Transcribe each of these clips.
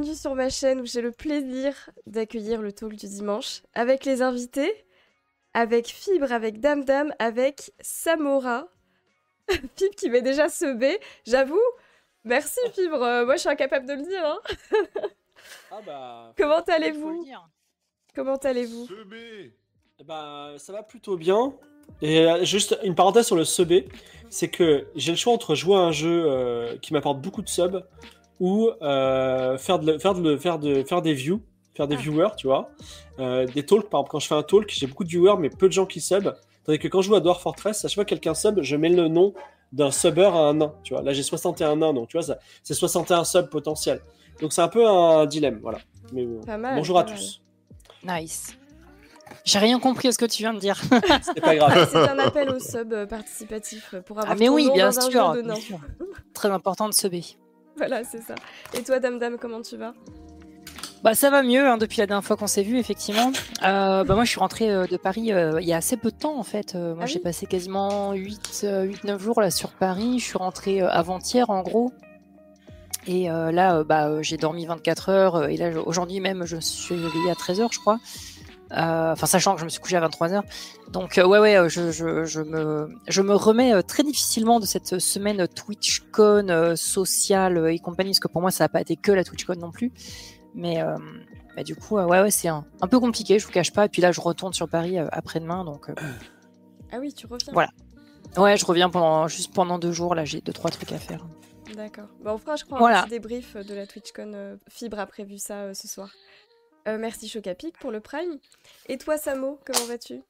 bienvenue sur ma chaîne où j'ai le plaisir d'accueillir le talk du dimanche avec les invités, avec Fibre, avec Dame Dame, avec Samora. Fibre qui m'est déjà sebé, j'avoue. Merci Fibre, euh, moi je suis incapable de le dire. Hein. ah bah, Comment allez-vous Comment allez-vous bah, Ça va plutôt bien. Et euh, juste une parenthèse sur le subé, c'est que j'ai le choix entre jouer à un jeu euh, qui m'apporte beaucoup de subs ou euh, faire, de, faire, de, faire, de, faire des views, faire des ah. viewers, tu vois. des talks, par exemple, quand je fais un talk, j'ai beaucoup de viewers, mais peu de gens qui sub. Tandis que quand je joue à Dwarf Fortress, à chaque fois que quelqu'un sub, je mets le nom d'un subber à un nain, tu vois. Là, j'ai 61 nains, donc tu vois, c'est 61 subs potentiels. Donc c'est un peu un dilemme, voilà. Mais, bonjour à tous. Nice. J'ai rien compris à ce que tu viens de dire. c'est pas grave. c'est un appel au sub participatif pour avoir ah, mais oui, bien sûr, Très important de subber. Voilà, c'est ça. Et toi, Dame Dame, comment tu vas? Bah ça va mieux hein, depuis la dernière fois qu'on s'est vu effectivement. Euh, bah moi je suis rentrée euh, de Paris euh, il y a assez peu de temps en fait. moi ah j'ai passé quasiment 8 8 9 jours là sur Paris, je suis rentrée avant-hier en gros. Et là bah j'ai dormi 24 heures et là aujourd'hui même je suis réveillée à 13 heures je crois. Euh, enfin, sachant que je me suis couché à 23h. Donc, euh, ouais, ouais, euh, je, je, je, me, je me remets très difficilement de cette semaine TwitchCon sociale et compagnie, parce que pour moi, ça n'a pas été que la TwitchCon non plus. Mais, mais du coup, ouais, ouais, c'est un, un, peu compliqué, je vous cache pas. Et puis là, je retourne sur Paris après-demain, donc. Ah oui, tu reviens. Voilà. Ouais, je reviens pendant, juste pendant deux jours. Là, j'ai deux, trois trucs à faire. D'accord. Bah, on fera, je crois, voilà. un petit débrief de la TwitchCon. Fibre a prévu ça ce soir. Euh, merci Chocapic pour le prime. Et toi, Samo, comment vas-tu?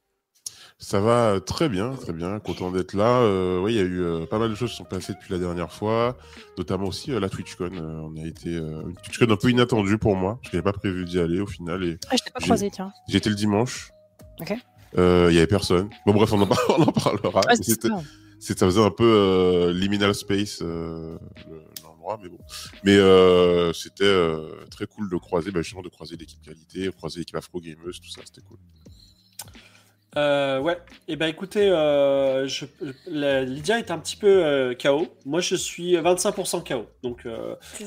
Ça va euh, très bien, très bien. Content d'être là. Euh, oui, il y a eu pas mal de choses qui sont passées depuis la dernière fois, notamment aussi la TwitchCon. on a été une TwitchCon un peu inattendue pour moi. Je n'avais pas prévu d'y aller au final. Et ah, je t'ai pas croisé, tiens. J'étais le dimanche. Ok. Il y avait personne. Bon, bref, on en, parlera. ça faisait un peu liminal space mais bon. Mais euh, c'était euh, très cool de croiser, bah, justement, de croiser l'équipe qualité, de croiser l'équipe Afro Gameuse, tout ça, c'était cool. Euh, ouais, et eh ben écoutez, je, Lydia est un petit peu KO. Moi, je suis 25% KO. Donc,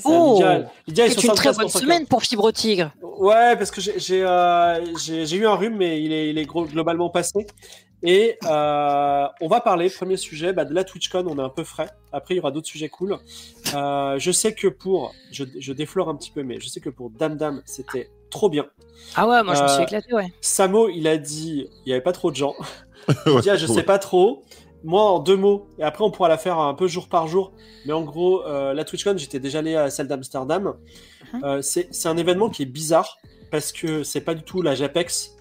oh, Lydia, est, une très bonne semaine pour Fibre Tigre. Ouais, parce que j'ai eu un rhume, mais il est, il est globalement passé. Et euh, on va parler, premier sujet, bah, de la TwitchCon, on est un peu frais. Après, il y aura d'autres sujets cool. Euh, je sais que pour, je, je, déflore un petit peu, mais je sais que pour Dame Dame, c'était trop bien. Ah ouais, moi je me suis euh, éclaté, ouais. Samo, il a dit, il n'y avait pas trop de gens. il dit, ah, je sais pas trop. Moi, en deux mots, et après on pourra la faire un peu jour par jour. Mais en gros, la TwitchCon, j'étais déjà allé à celle d'Amsterdam. Uh-huh. c'est un événement qui est bizarre parce que c'est pas du tout la Japex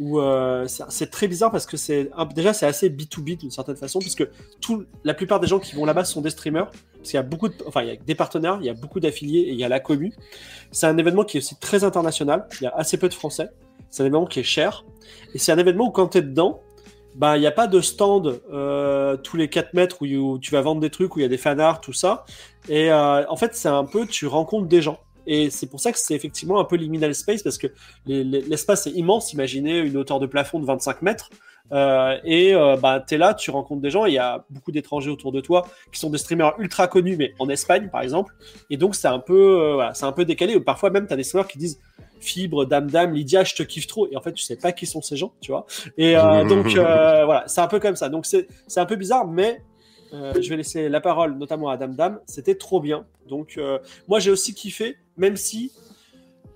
où euh, c'est très bizarre parce que c'est déjà c'est assez B2B d'une certaine façon puisque la plupart des gens qui vont là-bas sont des streamers parce qu'il y a beaucoup de, enfin il y a des partenaires, il y a beaucoup d'affiliés et il y a la commu. C'est un événement qui est aussi très international, il y a assez peu de français. C'est un événement qui est cher et c'est un événement où quand tu es dedans, bah il n'y a pas de stand euh, tous les 4 mètres où, tu vas vendre des trucs où il y a des fanarts tout ça et euh, en fait c'est un peu tu rencontres des gens et c'est pour ça que c'est effectivement un peu liminal space parce que l'espace est immense. Imaginez une hauteur de plafond de 25 mètres. Euh, et euh, bah, tu es là, tu rencontres des gens, il y a beaucoup d'étrangers autour de toi qui sont des streamers ultra connus, mais en Espagne par exemple. Et donc c'est un peu, euh, voilà, c'est un peu décalé. Parfois même, tu as des streamers qui disent Fibre, Dame Dame, Lydia, je te kiffe trop. Et en fait, tu sais pas qui sont ces gens, tu vois. Et euh, donc voilà, c'est un peu comme ça. Donc c'est un peu bizarre, mais euh, je vais laisser la parole notamment à Dame Dame. C'était trop bien. Donc, euh, moi, j'ai aussi kiffé, même si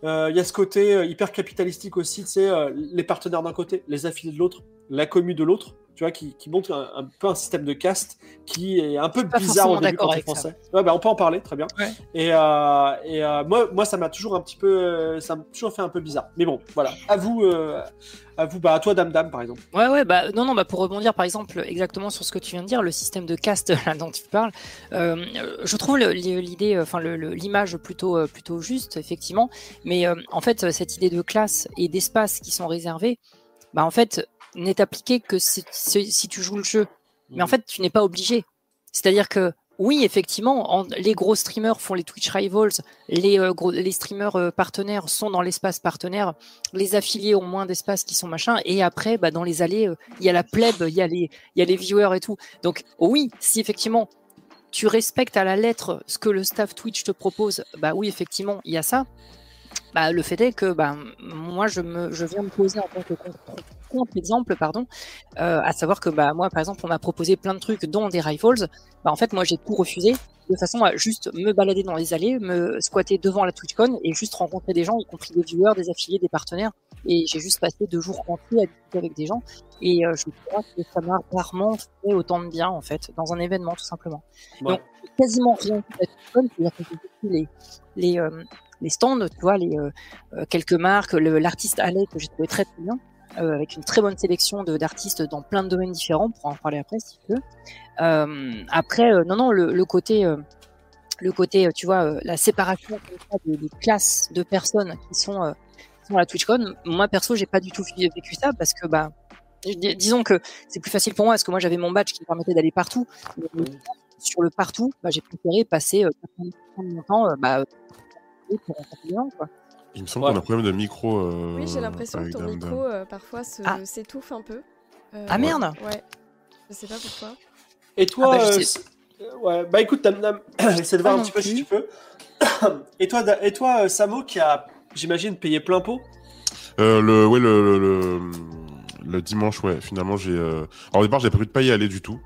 euh, il y a ce côté hyper capitalistique aussi, tu les partenaires d'un côté, les affiliés de l'autre, la commu de l'autre tu vois, qui, montre un, peu un système de caste qui est un peu bizarre au début quand tu français. Ouais, bah, on peut en parler, très bien. Et, euh, et euh, moi, moi, ça m'a toujours un petit peu, euh, ça m'a toujours fait un peu bizarre. Mais bon, voilà. À vous, à vous, bah, à toi, Dame Dame, par exemple. Ouais, ouais, bah, non, non, bah, pour rebondir, par exemple, exactement sur ce que tu viens de dire, le système de caste là, dont tu parles, je trouve l'idée, enfin, l'image plutôt, plutôt juste, effectivement. Mais en fait, cette idée de classe et d'espace qui sont réservés, bah, en fait, n'est appliqué que si, tu joues le jeu. Mais en mhm. fait, tu n'es pas obligé. C'est-à-dire que oui, effectivement, les gros streamers font les Twitch Rivals, les, euh, les streamers euh, partenaires sont dans l'espace partenaire, les affiliés ont moins d'espace qui sont machin, et après, bah, dans les allées, euh, il y a la plèbe, il y, a les, y a les viewers et tout. Donc oui, si effectivement tu respectes à la lettre ce que le staff Twitch te propose, bah oui, effectivement, il y a ça. Bah, le fait est que bah, moi, je, me, je viens me poser en tant que contre-exemple, pardon, euh, à savoir que bah, moi, par exemple, on m'a proposé plein de trucs, dont des rifles. Bah, en fait, moi, j'ai tout refusé de façon à juste me balader dans les allées, me squatter devant la TwitchCon et juste rencontrer des gens, y compris des viewers, des affiliés, des partenaires. Et j'ai juste passé deux jours entiers à discuter avec des gens. Et euh, je crois que ça m'a rarement fait autant de bien, en fait, dans un événement, tout simplement. Donc, quasiment rien que la TwitchCon, c'est-à-dire que j'ai les, les, euh, les stands, tu vois, les euh, quelques marques, l'artiste Allais que j'ai trouvé très, très bien. Euh, avec une très bonne sélection d'artistes dans plein de domaines différents, pour en parler après si tu veux. Euh, après, euh, non, non, le, le côté, le côté, tu vois, la séparation des, des, classes de personnes qui sont, sont à la TwitchCon, moi perso, j'ai pas du tout vécu ça parce que, bah, disons que c'est plus facile pour moi parce que moi j'avais mon badge qui me permettait d'aller partout. Sur le partout, bah, j'ai préféré passer euh, mon temps bah, pour quoi. Il me semble qu'on a un problème de micro. Euh, oui, j'ai l'impression que ton micro euh, parfois ah. s'étouffe un peu. Euh, ah merde Ouais. Je sais pas pourquoi. Et toi, ah, bah, ouais, bah écoute, Tam essaie de voir un petit peu si tu peux. et toi, et toi, Samo, qui a, j'imagine, payé plein pot? le, ouais, le, le, le, dimanche, ouais. Finalement, j'ai. Alors au départ, j'ai prévu de pas y aller du tout.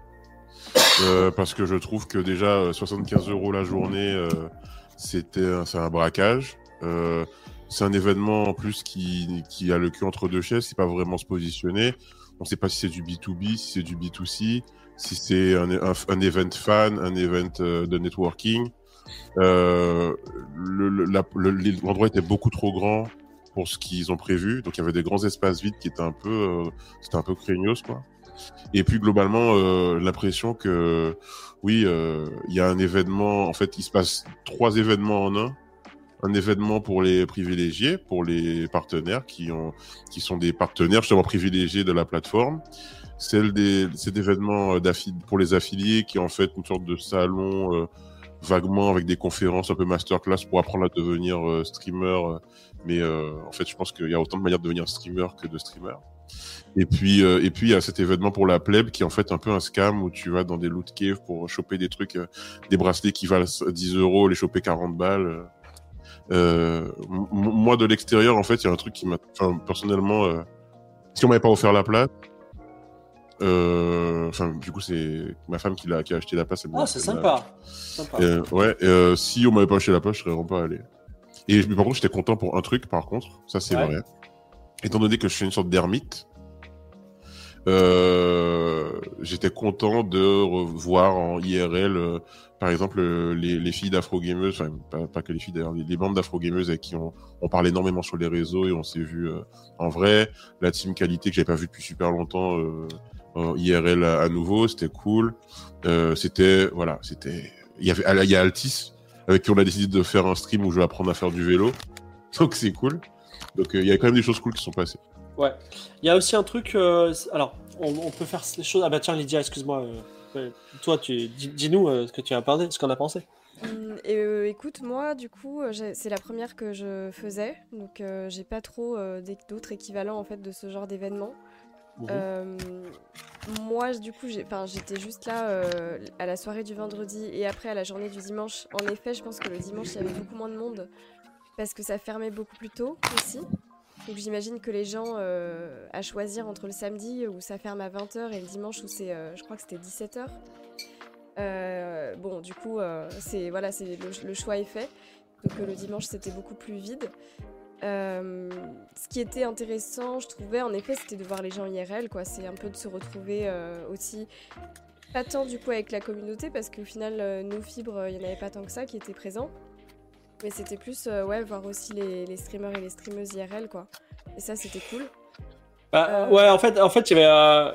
parce que je trouve que déjà 75 euros la journée, c'était c'est un braquage. Euh, c'est un événement en plus qui, qui a le cul entre deux chaises, c'est pas vraiment se positionner. On sait pas si c'est du B2B, si c'est du B2C, si c'est un, un, event fan, un event euh, de networking. Euh, L'endroit était beaucoup trop grand pour ce qu'ils ont prévu, donc il y avait des grands espaces vides qui étaient un peu, euh, c'était un peu craignos quoi. Et puis globalement, euh, l'impression que oui, euh, il y a un événement. En fait, il se passe trois événements en un un événement pour les privilégiés, pour les partenaires qui ont, qui sont des partenaires justement privilégiés de la plateforme. Celle des, cet événement euh, pour les affiliés qui est en fait une sorte de salon vaguement avec des conférences un peu masterclass pour apprendre à devenir streamer. mais en fait, je pense qu'il y a autant de manières de devenir streamer que de streamer. Et puis, et puis il y a cet événement pour la plebe qui est en fait un peu un scam où tu vas dans des loot caves pour choper des trucs, des bracelets qui valent 10 euros, les choper 40 balles. Euh, moi, de l'extérieur, en fait, il y a un truc qui m'a. Enfin, personnellement, euh, si on m'avait pas offert la place, euh, enfin, du coup, c'est ma femme qui, a, qui a acheté la place. Ah, c'est sympa. sympa. ouais, si on m'avait pas acheté la place, je serais vraiment pas allé. Et par contre, j'étais content pour un truc, par contre, ça c'est vrai. Étant donné que je suis une sorte d'ermite, euh, j'étais content de revoir en IRL, euh, par exemple, euh, les, les filles d'afro-gameuses, enfin, pas, que les filles d'ailleurs, les, les, bandes d'afro-gameuses avec qui on, parle énormément sur les réseaux et on s'est vu en vrai. La team qualité que j'avais pas vu depuis super longtemps en IRL à, nouveau, c'était cool. c'était, voilà, c'était. Il y avait, il y a Altis avec qui on a décidé de faire un stream où je vais apprendre à faire du vélo. Donc c'est cool. Donc il y a quand même des choses cool qui sont passées. Ouais. Il y a aussi un truc. Euh, alors, on, peut faire les choses. Ah bah tiens, Lydia, excuse-moi. Euh, toi, tu dis-nous euh, ce que tu as parlé, ce qu'on a pensé. Hum, et écoute, moi, du coup, c'est la première que je faisais, donc j'ai pas trop d'autres équivalents en fait de ce genre d'événement. Mhm. moi, du coup, j'étais juste là à la soirée du vendredi et après à la journée du dimanche. En effet, je pense que le dimanche, il y avait beaucoup moins de monde parce que ça fermait beaucoup plus tôt aussi. Donc j'imagine que les gens euh, à choisir entre le samedi où ça ferme à 20h et le dimanche où c'est, euh, je crois que c'était 17h. Euh, bon, du coup, c'est voilà, c'est le, choix est fait. Donc le dimanche c'était beaucoup plus vide. ce qui était intéressant, je trouvais, en effet, c'était de voir les gens IRL. C'est un peu de se retrouver aussi, pas tant du coup avec la communauté, parce qu'au final, nos fibres, il n'y en avait pas tant que ça qui étaient présents. Mais c'était plus, euh, ouais, voir aussi les, streamers et les streameuses IRL, quoi. Et ça, c'était cool. Bah, euh, Ouais, en fait, en fait y avait, euh,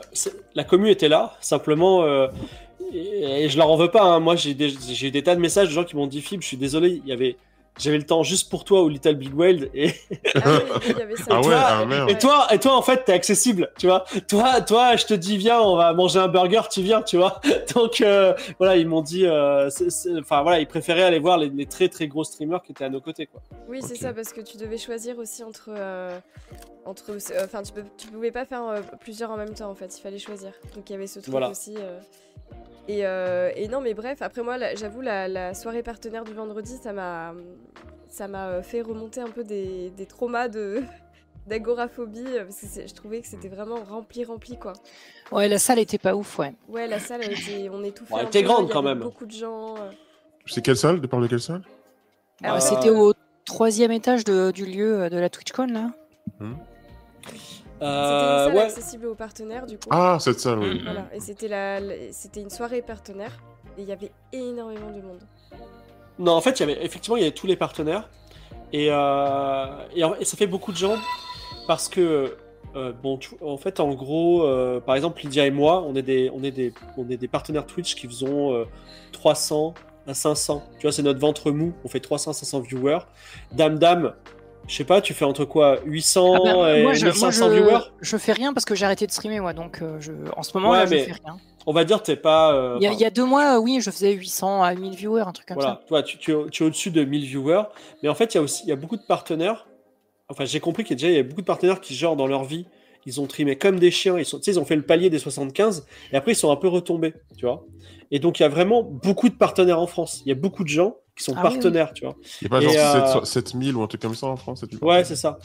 la commu était là, simplement. Et, je leur en veux pas. Hein. Moi, j'ai eu des tas de messages de gens qui m'ont dit Fib, je suis désolé, il y avait j'avais le temps juste pour toi ou Little Big World et ah, ah ouais, ah, et toi et toi en fait t'es accessible tu vois. Toi toi je te dis viens on va manger un burger tu viens tu vois. Donc euh, voilà ils m'ont dit euh, enfin voilà ils préféraient aller voir les, très très gros streamers qui étaient à nos côtés quoi. Oui c'est ça parce que tu devais choisir aussi entre euh, entre enfin tu, peux, tu pouvais pas faire plusieurs en même temps en fait il fallait choisir. Donc il y avait ce truc aussi Et, euh, et, non, mais bref, après moi, j'avoue, la, soirée partenaire du vendredi, ça m'a, ça m'a fait remonter un peu des, des traumas de d'agoraphobie parce que je trouvais que c'était vraiment rempli, rempli quoi. Ouais, la salle était pas ouf, ouais. Ouais, la salle, était, on étouffait. elle était grande quand même. Beaucoup de gens. C'est quelle salle De parler de quelle salle? Alors, C'était au troisième étage de, du lieu de la TwitchCon là. Hmm. C'était une salle ouais. accessible aux partenaires du coup. Ah, cette salle, oui. Voilà, et c'était la, c'était une soirée partenaire et il y avait énormément de monde. Non, en fait, il y avait effectivement il y avait tous les partenaires et, euh, et, ça fait beaucoup de gens parce que euh, bon, en fait, en gros, euh, par exemple, Lydia et moi, on est des, on est des, on est des partenaires Twitch qui faisons 300 à 500. Tu vois, c'est notre ventre mou. On fait 300 500 viewers. Dame Dame, je sais pas, tu fais entre quoi 800 ah ben, et moi, je, 900 viewers? Je fais rien parce que j'ai arrêté de streamer, moi. Donc, je, en ce moment, là, je fais rien. On va dire, t'es pas. il, y a, deux mois, oui, je faisais 800 à 1000 viewers, un truc comme ça. Toi, tu, tu, es au-dessus de 1000 viewers. Mais en fait, il y a aussi il y a beaucoup de partenaires Enfin, j'ai compris qu'il y a déjà y a beaucoup de partenaires qui, genre, dans leur vie, ils ont trimé comme des chiens. Ils, sont, ils ont fait le palier des 75 et après, ils sont un peu retombés, tu vois. Et donc, il y a vraiment beaucoup de partenaires en France. Il y a beaucoup de gens qui sont ah partenaires, tu vois. Il n'y a pas genre 7000 euh, ou un truc comme ça en France Ouais, c'est ça.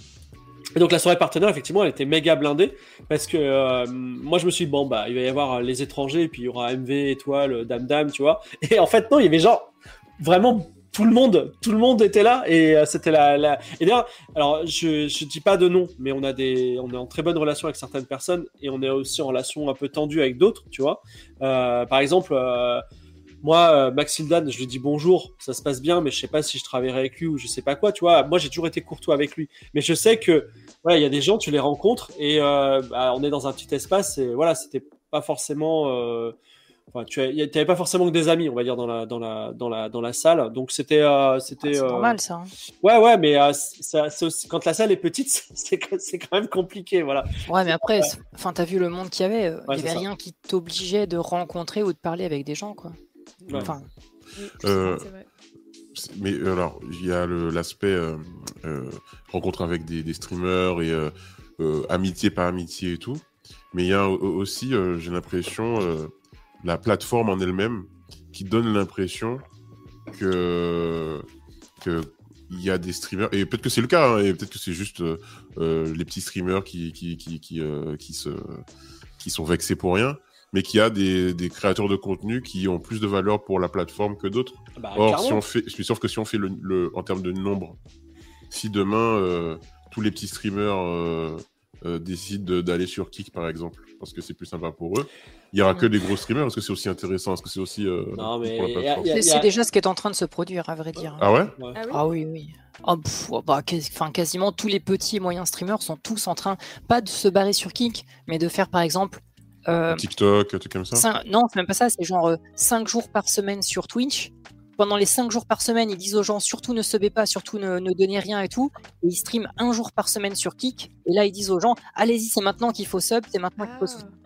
Et donc la soirée partenaire, effectivement, elle était méga blindée parce que euh, moi je me suis dit, bon, bah, il va y avoir les étrangers, et puis il y aura MV, Étoile, Dame Dame, tu vois. Et en fait, non, il y avait genre vraiment tout le monde, tout le monde était là et euh, c'était la, la, Et d'ailleurs, alors je, je dis pas de nom, mais on a des, on est en très bonne relation avec certaines personnes et on est aussi en relation un peu tendue avec d'autres, tu vois. Euh, par exemple, euh, moi, Maxildan, je lui dis bonjour, ça se passe bien, mais je sais pas si je travaillerai avec lui ou je sais pas quoi, tu vois. Moi, j'ai toujours été courtois avec lui, mais je sais que voilà, il y a des gens, tu les rencontres et bah, on est dans un petit espace et voilà, c'était pas forcément tu n'avais pas forcément que des amis, on va dire, dans la, dans la, dans la, dans la salle. Donc c'était. Euh, c'était ah, normal ça. Hein. Ouais, ouais, mais euh, ça, aussi, quand la salle est petite, c'est quand même compliqué. Voilà. Ouais, mais après, enfin, t'as vu le monde qu'il y avait. Il n'y avait rien qui t'obligeait de rencontrer ou de parler avec des gens, quoi. Enfin. mais alors, il y a l'aspect rencontre avec des, des streamers et amitié par amitié et tout. Mais il y a aussi, j'ai l'impression la plateforme en elle-même qui donne l'impression que il y a des streamers et peut-être que c'est le cas hein, et peut-être que c'est juste euh, euh, les petits streamers qui qui qui qui, euh, qui, se qui sont vexés pour rien mais qu'il y a des, des, créateurs de contenu qui ont plus de valeur pour la plateforme que d'autres. Ah bah, Or, si on fait, je suis sûr que si on fait le, le en termes de nombre, si demain tous les petits streamers décident d'aller sur Kik par exemple, parce que c'est plus sympa pour eux, il n'y aura que des gros streamers Est-ce que c'est aussi intéressant Est-ce que c'est aussi. Euh, c'est déjà ce qui est en train de se produire, à vrai dire. Ah ouais? Ah, ah oui, oui. Oh, bah, quasiment tous les petits et moyens streamers sont tous en train, pas de se barrer sur Kik, mais de faire par exemple. Euh, TikTok, un truc comme ça Non, c'est même pas ça, c'est genre 5 euh, jours par semaine sur Twitch. Pendant les 5 jours par semaine, ils disent aux gens surtout ne se subez pas, surtout ne, ne, donnez rien et tout. Et ils streament un jour par semaine sur Kik. Et là, ils disent aux gens allez-y, c'est maintenant qu'il faut sub, c'est maintenant qu'il faut ah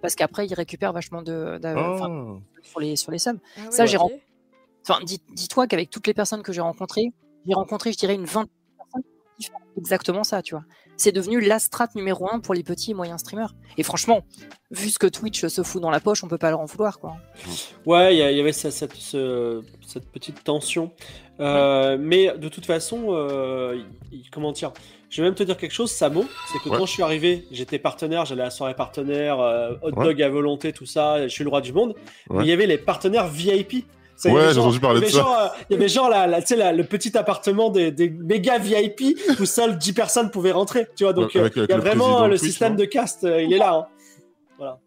parce qu'après ils récupèrent vachement de, oh. sur les sur les subs. Ah ça j'ai enfin dis-toi qu'avec toutes les personnes que j'ai rencontrées, j'ai rencontré je dirais une vingtaine de personnes qui font exactement ça, tu vois. C'est devenu la strat numéro un pour les petits et moyens streamers. Et franchement, vu ce que Twitch se fout dans la poche, on peut pas leur en vouloir quoi. Ouais, il y, avait cette, cette, petite tension. Euh, mais de toute façon, euh, comment dire je vais même te dire quelque chose, Samo, c'est que quand je suis arrivé, j'étais partenaire, j'allais à la soirée partenaire, euh, hot dog à volonté, tout ça, je suis le roi du monde. Mais il y avait les partenaires VIP. Ouais, j'ai entendu parler de ça. Euh, il y avait genre la, sais, le petit appartement des, des, méga VIP où seuls 10 personnes pouvaient rentrer. Tu vois, donc euh, il y a vraiment le système de cast, il est là. Hein. Voilà.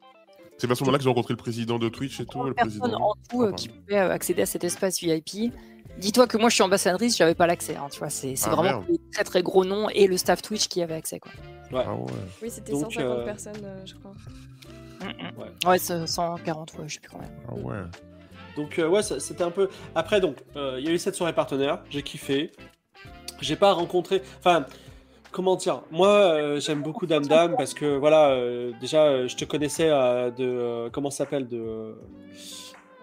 C'est à ce moment-là que j'ai rencontré le président de Twitch et tout. Le président. en tout qui pouvait accéder à cet espace VIP. Dis-toi que moi je suis ambassadrice, j'avais pas l'accès. Hein, tu vois, c'est ah, vraiment les très très gros noms et le staff Twitch qui avait accès. Quoi. Ouais. Ah oui, c'était 150 euh, personnes, euh, je crois. Ouais, 140, ouais, je sais plus quand même. Ah ouais. Donc euh, ouais, c'était un peu. Après donc, il y a eu cette soirée partenaire, j'ai kiffé. J'ai pas rencontré. Enfin, comment dire Moi, j'aime beaucoup Dame Dame parce que voilà, déjà, je te connaissais de comment s'appelle de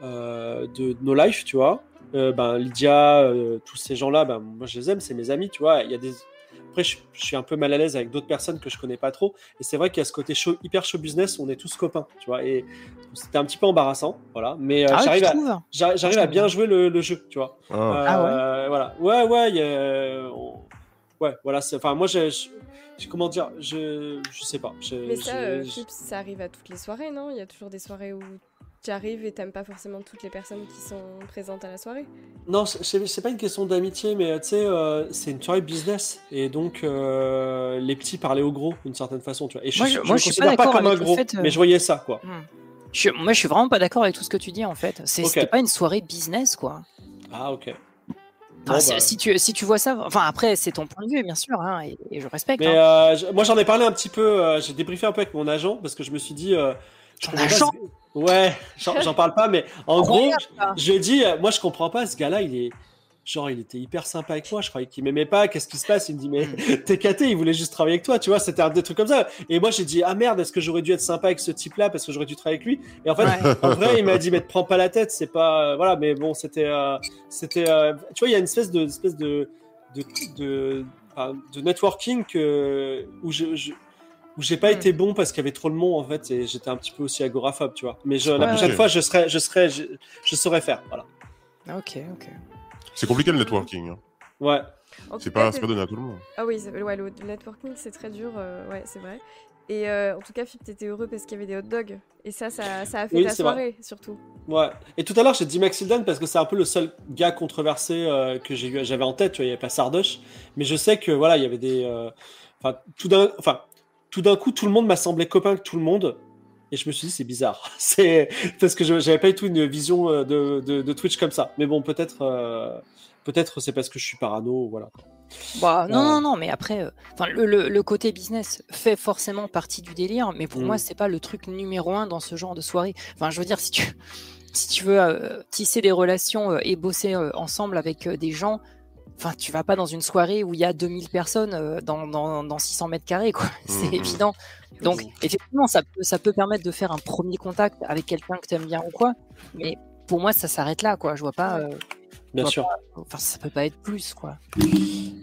de No Life, tu vois. Euh, ben, Lydia, euh, tous ces gens-là, ben, moi je les aime, c'est mes amis, tu vois. Il y a des... après, je, suis un peu mal à l'aise avec d'autres personnes que je connais pas trop. Et c'est vrai qu'il y a ce côté show, hyper show business où on est tous copains, tu vois. Et c'était un petit peu embarrassant, voilà. Mais euh, ah j'arrive à, j'arrive à bien jouer le, jeu, tu vois. Ah, euh, ah ouais. Voilà. Ouais, ouais, y a, ouais, voilà. Enfin, moi, j'ai comment dire, je, je sais pas. Mais ça, euh, ça arrive à toutes les soirées, non? Il y a toujours des soirées où tu arrives et t'aimes pas forcément toutes les personnes qui sont présentes à la soirée Non, c'est pas une question d'amitié, mais tu sais, euh, c'est une soirée business. Et donc, euh, les petits parlaient au gros, d'une certaine façon. Tu vois. Et moi, je, moi, je suis pas, pas comme un gros, mais je voyais ça, quoi. Hmm. moi, je suis vraiment pas d'accord avec tout ce que tu dis, en fait. C'était pas une soirée business, quoi. Ah, ok. Bah. si, tu, si tu vois ça, enfin après c'est ton point de vue bien sûr, hein, et, je respecte. Mais hein. euh, moi j'en ai parlé un petit peu, j'ai débriefé un peu avec mon agent parce que je me suis dit, ton agent Ouais, j'en parle pas, mais en gros, je dis, euh, moi je comprends pas, ce gars-là, il est. Genre, il était hyper sympa avec moi, je croyais qu'il m'aimait pas, qu'est-ce qui se passe? Il me dit, mais hmm. t'es caté, il voulait juste travailler avec toi, tu vois, c'était un des trucs comme ça. Et moi j'ai dit, ah merde, est-ce que j'aurais dû être sympa avec ce type-là parce que j'aurais dû travailler avec lui? Et en fait, en vrai, il m'a dit, mais te prends pas la tête, c'est pas. Voilà, mais bon, c'était. Euh, c'était euh, tu vois, il y a une espèce de. Espèce de, de, de, de networking que, où je où j'ai pas hmm. été bon parce qu'il y avait trop de monde en fait et j'étais un petit peu aussi agoraphobe, tu vois. Mais la prochaine fois, je serai, je serai, je, saurais faire, voilà. Ok, ok. C'est compliqué le networking. Hein. Ouais. C'est pas, pas donné à tout le monde. Ah oui, ouais, le networking c'est très dur, euh, ouais, c'est vrai. Et euh, en tout cas, Philippe, t'étais heureux parce qu'il y avait des hot dogs. Et ça, ça, ça a fait ta soirée, surtout. Ouais. Et tout à l'heure, j'ai dit Maxildan parce que c'est un peu le seul gars controversé euh, que j'avais en tête. Tu vois, il n'y avait pas Sardoche. Mais je sais que, voilà, il y avait des. Enfin, tout d'un. Enfin, tout d'un coup, tout le monde m'a semblé copain avec tout le monde. Et je me suis dit, c'est bizarre. c'est parce que j'avais pas du tout une vision euh, de, Twitch comme ça. Mais bon, peut-être, euh, peut-être c'est parce que je suis parano, voilà. Bah, non, non, non, mais après, euh, le, côté business fait forcément partie du délire, mais pour moi, mm. c'est pas le truc numéro un dans ce genre de soirée. Enfin, je veux dire, si tu, si tu veux tisser des relations et bosser ensemble avec des gens, Enfin, tu vas pas dans une soirée où il y a 2000 personnes euh, dans, dans, 600 mètres carrés, quoi. C'est mhm. évident. Donc, effectivement, ça peut, ça peut permettre de faire un premier contact avec quelqu'un que tu aimes bien ou quoi. Mais pour moi, ça s'arrête là, quoi. Je vois pas. Euh, Bien sûr. enfin, ça peut pas être plus, quoi.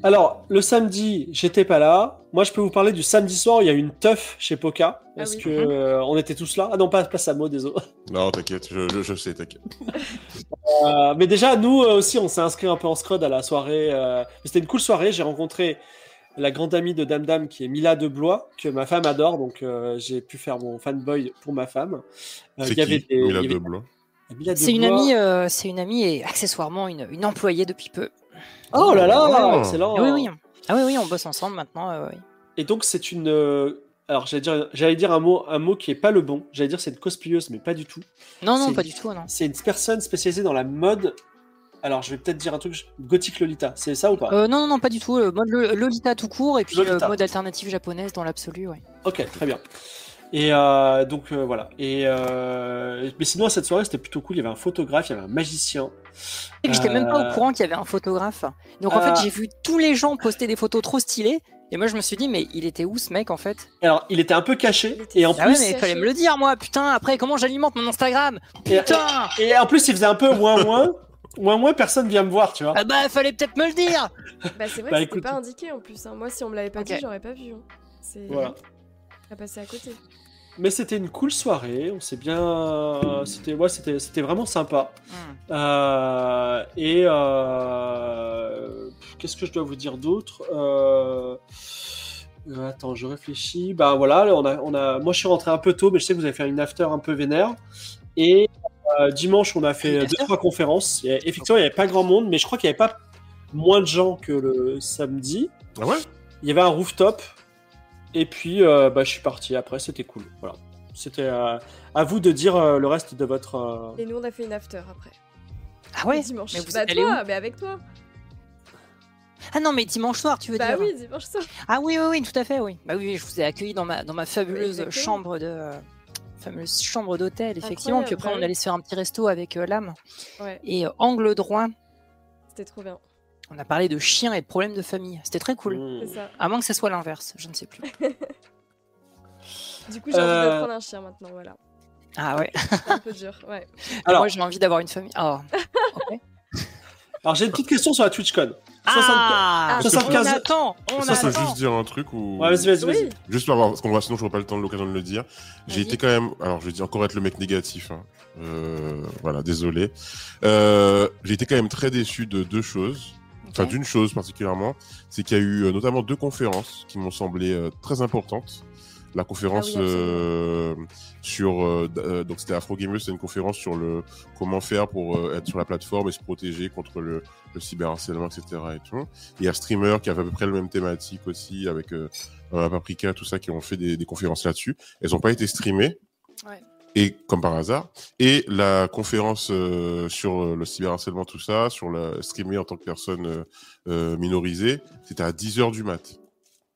Alors, le samedi, j'étais pas là. Moi, je peux vous parler du samedi soir. Il y a eu une teuf chez Poca. Ah parce que euh, on était tous là. Ah non, pas, pas Samo, désolé. Non, t'inquiète, je, je, sais, t'inquiète. Euh, mais déjà, nous euh, aussi, on s'est inscrit un peu en scrod à la soirée. C'était une cool soirée. J'ai rencontré la grande amie de Dame Dame qui est Mila de Blois, que ma femme adore. Donc, j'ai pu faire mon fanboy pour ma femme. C'est qui avait Mila de Blois c'est une amie, euh, c'est une amie et accessoirement une, une, employée depuis peu. Oh là là, excellent. Ah oui, oui. Ah oui, oui, on bosse ensemble maintenant. Euh, et donc c'est une, euh, alors j'allais dire, j'allais dire un mot, un mot qui est pas le bon. J'allais dire c'est une cosplayeuse, mais pas du tout. Non, non, pas du tout, non. C'est une personne spécialisée dans la mode. Alors je vais peut-être dire un truc, gothique Lolita, c'est ça ou pas? Non, non, non, pas du tout. Mode Lolita tout court et puis mode alternative japonaise dans l'absolu, ouais. Ok, très bien. Et euh, donc euh, voilà. Et euh, mais sinon cette soirée c'était plutôt cool. Il y avait un photographe, il y avait un magicien. Et j'étais même pas au courant qu'il y avait un photographe. Donc en fait j'ai vu tous les gens poster des photos trop stylées. Et moi je me suis dit mais il était où ce mec en fait? Alors il était un peu caché et en ah plus mais il fallait me le dire moi putain après comment j'alimente mon Instagram? Putain et, en plus il faisait un peu moins moins moins moins personne vient me voir tu vois ah bah fallait peut-être me le dire bah c'est vrai bah, que c'était pas indiqué en plus hein. moi si on me l'avait pas dit j'aurais pas vu hein. c'est voilà à passer à côté. Mais c'était une cool soirée, on s'est bien, c'était ouais, c'était c'était vraiment sympa. Hmm. Euh, et euh... qu'est-ce que je dois vous dire d'autre? Euh... Attends, je réfléchis. Bah voilà, on a, on a, moi je suis rentré un peu tôt, mais je sais que vous avez fait une after un peu vénère. Et euh, dimanche, on a fait deux trois conférences. effectivement, il n'y avait pas grand monde, mais je crois qu'il n'y avait pas moins de gens que le samedi. Ah ouais? Il y avait un rooftop et puis, euh, bah, je suis parti après, c'était cool. Voilà. C'était euh, à vous de dire euh, le reste de votre. Et nous, on a fait une after après. Ah ouais Dimanche. Mais vous bah, toi, mais avec toi. Ah non, mais dimanche soir, tu veux bah dire Bah oui, dimanche soir. Ah oui, oui, oui, tout à fait, oui. Bah oui, je vous ai accueilli dans ma, dans ma fabuleuse chambre de. fameuse chambre d'hôtel, effectivement. Puis après, bah on allait se faire un petit resto avec l'âme. Ouais. Et angle droit. C'était trop bien. On a parlé de chiens et de problèmes de famille. C'était très cool. Mmh. Ça. À moins que ce soit l'inverse, je ne sais plus. du coup, j'ai envie de euh. prendre un chien maintenant, voilà. Ah ouais. C'est un peu dur, ouais. Alors, moi, j'ai envie d'avoir une famille. Oh. Alors, j'ai une petite question sur la TwitchCon. Ah, Ah, 75. On attend, on ça, veux juste dire un truc ou. Ouais, vas-y, vas-y, vas-y. Juste pour avoir, parce qu'on va, sinon, je n'aurai pas le temps, l'occasion de le dire. J'ai été quand même, alors, je vais dire encore être le mec négatif. Hein. Euh, voilà, désolé. Euh, j'ai été quand même très déçu de deux choses. Enfin, d'une chose particulièrement, c'est qu'il y a eu euh, notamment deux conférences qui m'ont semblé euh, très importantes la conférence ah euh, sur euh, donc c'était Afro Gamers, c'est une conférence sur le comment faire pour être sur la plateforme et se protéger contre le, le cyberharcèlement, etc. Et tout. Il y a streamer qui avait à peu près le même thématique aussi avec Paprika, tout ça, qui ont fait des, des conférences là-dessus. Elles n'ont pas été streamées. Ouais. Et comme par hasard, et la conférence sur le cyberharcèlement, tout ça, sur la streamer en tant que personne minorisée, c'était à 10h du mat.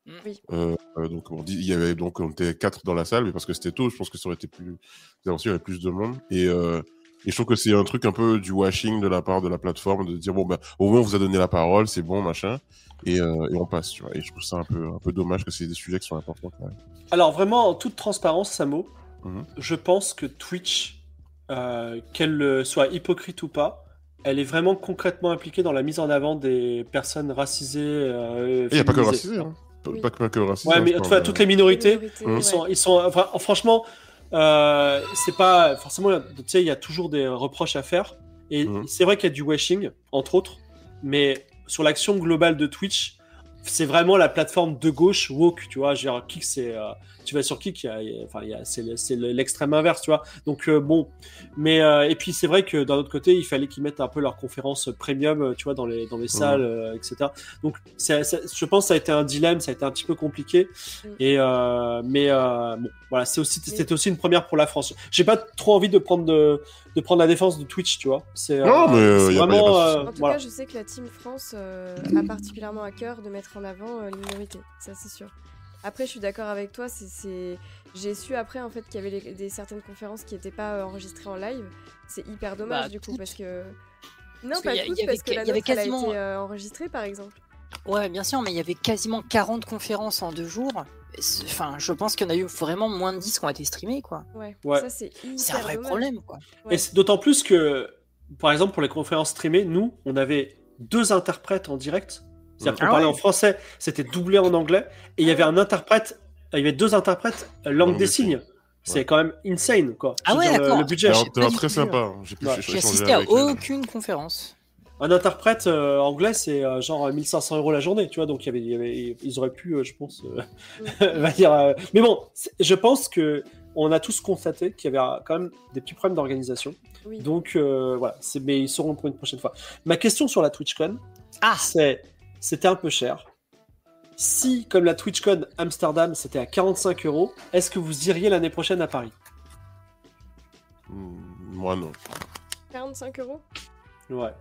Mmh. Oui. Euh, euh, donc on dit, il y avait donc on était quatre dans la salle, mais parce que c'était tôt, je pense que ça aurait été plus avancé, il y avait plus de monde. Et, euh, et je trouve que c'est un truc un peu du washing de la part de la plateforme de dire bon ben au moins on vous a donné la parole, c'est bon machin, et, euh, et, on passe. Tu vois. Et je trouve ça un peu un peu dommage que c'est des sujets qui sont importants. Quand même. Alors vraiment en toute transparence, Samo, mmh. je pense que Twitch, euh, qu'elle soit hypocrite ou pas, elle est vraiment concrètement impliquée dans la mise en avant des personnes racisées. Il n'y a pas que racisées. Hein. Pas, que Ouais, mais enfin, toutes les minorités, ils, sont, ils sont. franchement, euh, c'est pas. Forcément, tu sais, il y a toujours des reproches à faire. Et mhm. c'est vrai qu'il y a du washing, entre autres. Mais sur l'action globale de Twitch, c'est vraiment la plateforme de gauche woke, tu vois. Genre, Kik, c'est. Euh, tu vas sur Kik, enfin, c'est l'extrême inverse, tu vois. Donc, euh, bon. Mais, euh, et puis, c'est vrai que d'un autre côté, il fallait qu'ils mettent un peu leur conférence premium, tu vois, dans les, dans les salles, etc. Donc, je pense que ça a été un dilemme, ça a été un petit peu compliqué. Mm. Et, mais, bon, voilà, c'est aussi, c'était aussi une première pour la France. J'ai pas trop envie de prendre de, de prendre la défense de Twitch, tu vois. C'est non, mais vraiment. en tout cas, je sais que la Team France a particulièrement à cœur de mettre en avant les minorités, ça c'est sûr. Après, je suis d'accord avec toi. C'est, j'ai su après en fait qu'il y avait des certaines conférences qui n'étaient pas euh, enregistrées en live. C'est hyper dommage bah, du coup parce que non pas toutes parce que la nôtre quasiment... a été euh, enregistrée par exemple. Ouais, bien sûr, mais il y avait quasiment 40 conférences en deux jours. Enfin, je pense qu'il y en a eu vraiment moins de 10 qui ont été streamées, quoi. Ouais, ça c'est un vrai problème, quoi. Et c'est d'autant plus que, par exemple, pour les conférences streamées, nous, on avait deux interprètes en direct c'est-à-dire qu'on ah parlait en français, c'était doublé en anglais, et il y avait un interprète, il y avait deux interprètes euh, langue des signes. C'est quand même insane, quoi. Ah ouais, d'accord. Le, budget. C'est très sympa. J'ai assisté à aucune conférence. Un interprète euh, anglais, c'est euh, genre 1500 euros la journée, tu vois. Donc, y y avait, ils auraient pu, je pense, dire. Mais bon, je pense que on a tous constaté qu'il y avait quand même des petits problèmes d'organisation. Donc, voilà. Mais ils seront pour une prochaine fois. Ma question sur la TwitchCon, ah. c'est c'était un peu cher. Si, comme la TwitchCon Amsterdam, c'était à 45 euros, est-ce que vous iriez l'année prochaine à Paris? Hmm, Moi, non. 45 euros? Ouais.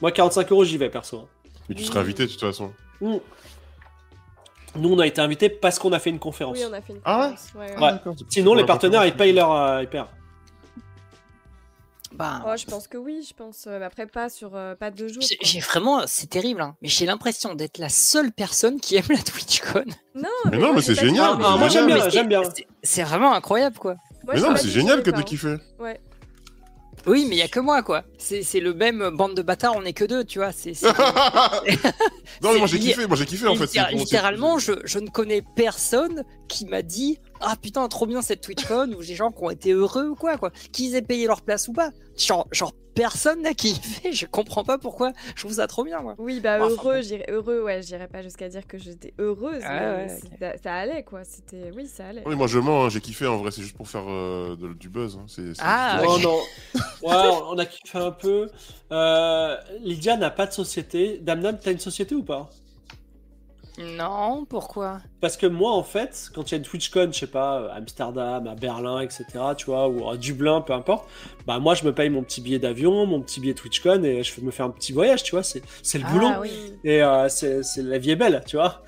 Moi, 45 euros, j'y vais, perso. Mais tu serais invité, de toute façon. Mmh. Nous, on a été invités parce qu'on a fait une conférence. Oui, on a fait une conférence. Ah ouais, ouais. Sinon, les partenaires, ils payent leur. Euh, ils bah, oh, je pense que oui, je pense. Euh, après, pas sur euh, pas deux jours. J'ai vraiment, c'est terrible, hein, mais j'ai l'impression d'être la seule personne qui aime la TwitchCon. Non, mais, non, mais c'est génial. Ah, moi j'aime bien, j'aime bien. C'est vraiment incroyable, quoi. mais non, mais c'est génial que tu kiffé. Ouais. Oui, mais il y a que moi, quoi. C'est le même bande de bâtards, on est que deux, tu vois. C'est. non, mais moi j'ai kiffé, moi j'ai kiffé en fait. Littéralement, je, je ne connais personne qui m'a dit ah putain trop bien cette TwitchCon ou j'ai gens qui ont été heureux ou quoi quoi qu'ils aient payé leur place ou pas genre, genre personne n'a kiffé. Je comprends pas pourquoi. Je trouve ça trop bien moi. Oui bah heureux j'irais heureux ouais j'irais pas jusqu'à dire que j'étais heureuse ah ça, allait quoi. C'était oui ça allait. Oui moi je mens hein, j'ai kiffé en vrai c'est juste pour faire euh, du buzz hein. c'est, ah oh, non ouais on a kiffé un peu. Euh, Lydia n'a pas de société. Damnam t'as une société ou pas? Non, pourquoi? Parce que moi, en fait, quand il y a une TwitchCon, je sais pas, à Amsterdam, à Berlin, etc., tu vois, ou à Dublin, peu importe, bah moi, je me paye mon petit billet d'avion, mon petit billet TwitchCon, et je me fais un petit voyage, tu vois, c'est, le ah boulot. Et euh, c'est, la vie est belle, tu vois.